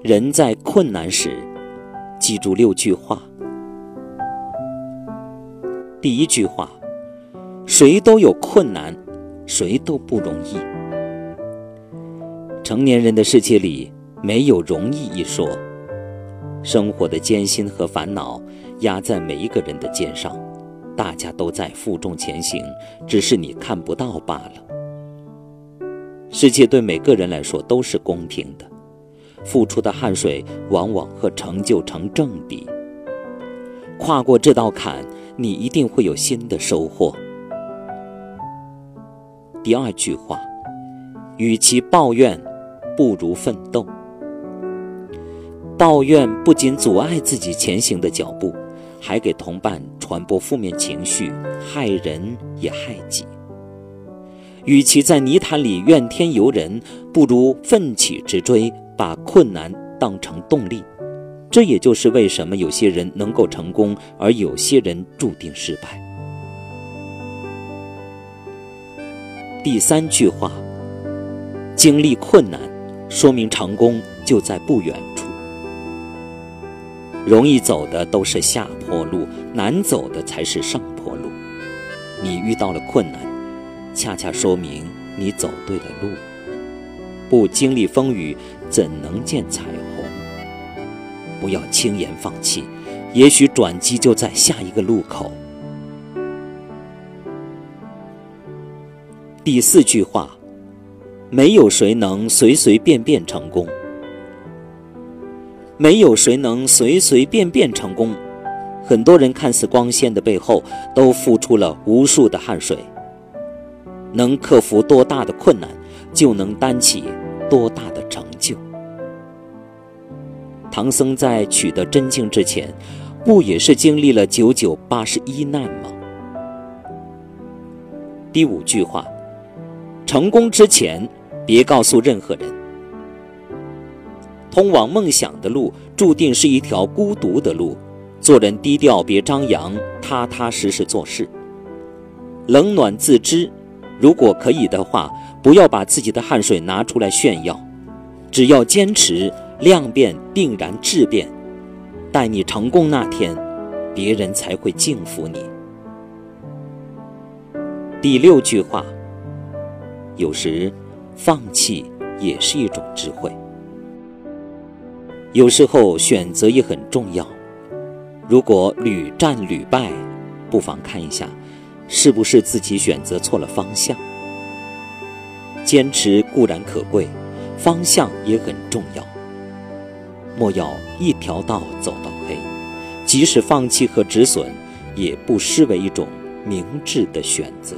人在困难时，记住六句话。第一句话：谁都有困难，谁都不容易。成年人的世界里没有容易一说，生活的艰辛和烦恼压在每一个人的肩上，大家都在负重前行，只是你看不到罢了。世界对每个人来说都是公平的，付出的汗水往往和成就成正比。跨过这道坎，你一定会有新的收获。第二句话，与其抱怨，不如奋斗。抱怨不仅阻碍自己前行的脚步，还给同伴传播负面情绪，害人也害己。与其在泥潭里怨天尤人，不如奋起直追，把困难当成动力。这也就是为什么有些人能够成功，而有些人注定失败。第三句话：经历困难，说明成功就在不远处。容易走的都是下坡路，难走的才是上坡路。你遇到了困难。恰恰说明你走对了路，不经历风雨，怎能见彩虹？不要轻言放弃，也许转机就在下一个路口。第四句话，没有谁能随随便便成功，没有谁能随随便便成功。很多人看似光鲜的背后，都付出了无数的汗水。能克服多大的困难，就能担起多大的成就。唐僧在取得真经之前，不也是经历了九九八十一难吗？第五句话：成功之前，别告诉任何人。通往梦想的路，注定是一条孤独的路。做人低调，别张扬，踏踏实实做事，冷暖自知。如果可以的话，不要把自己的汗水拿出来炫耀。只要坚持，量变定然质变。待你成功那天，别人才会敬服你。第六句话：有时放弃也是一种智慧。有时候选择也很重要。如果屡战屡败，不妨看一下。是不是自己选择错了方向？坚持固然可贵，方向也很重要。莫要一条道走到黑，即使放弃和止损，也不失为一种明智的选择。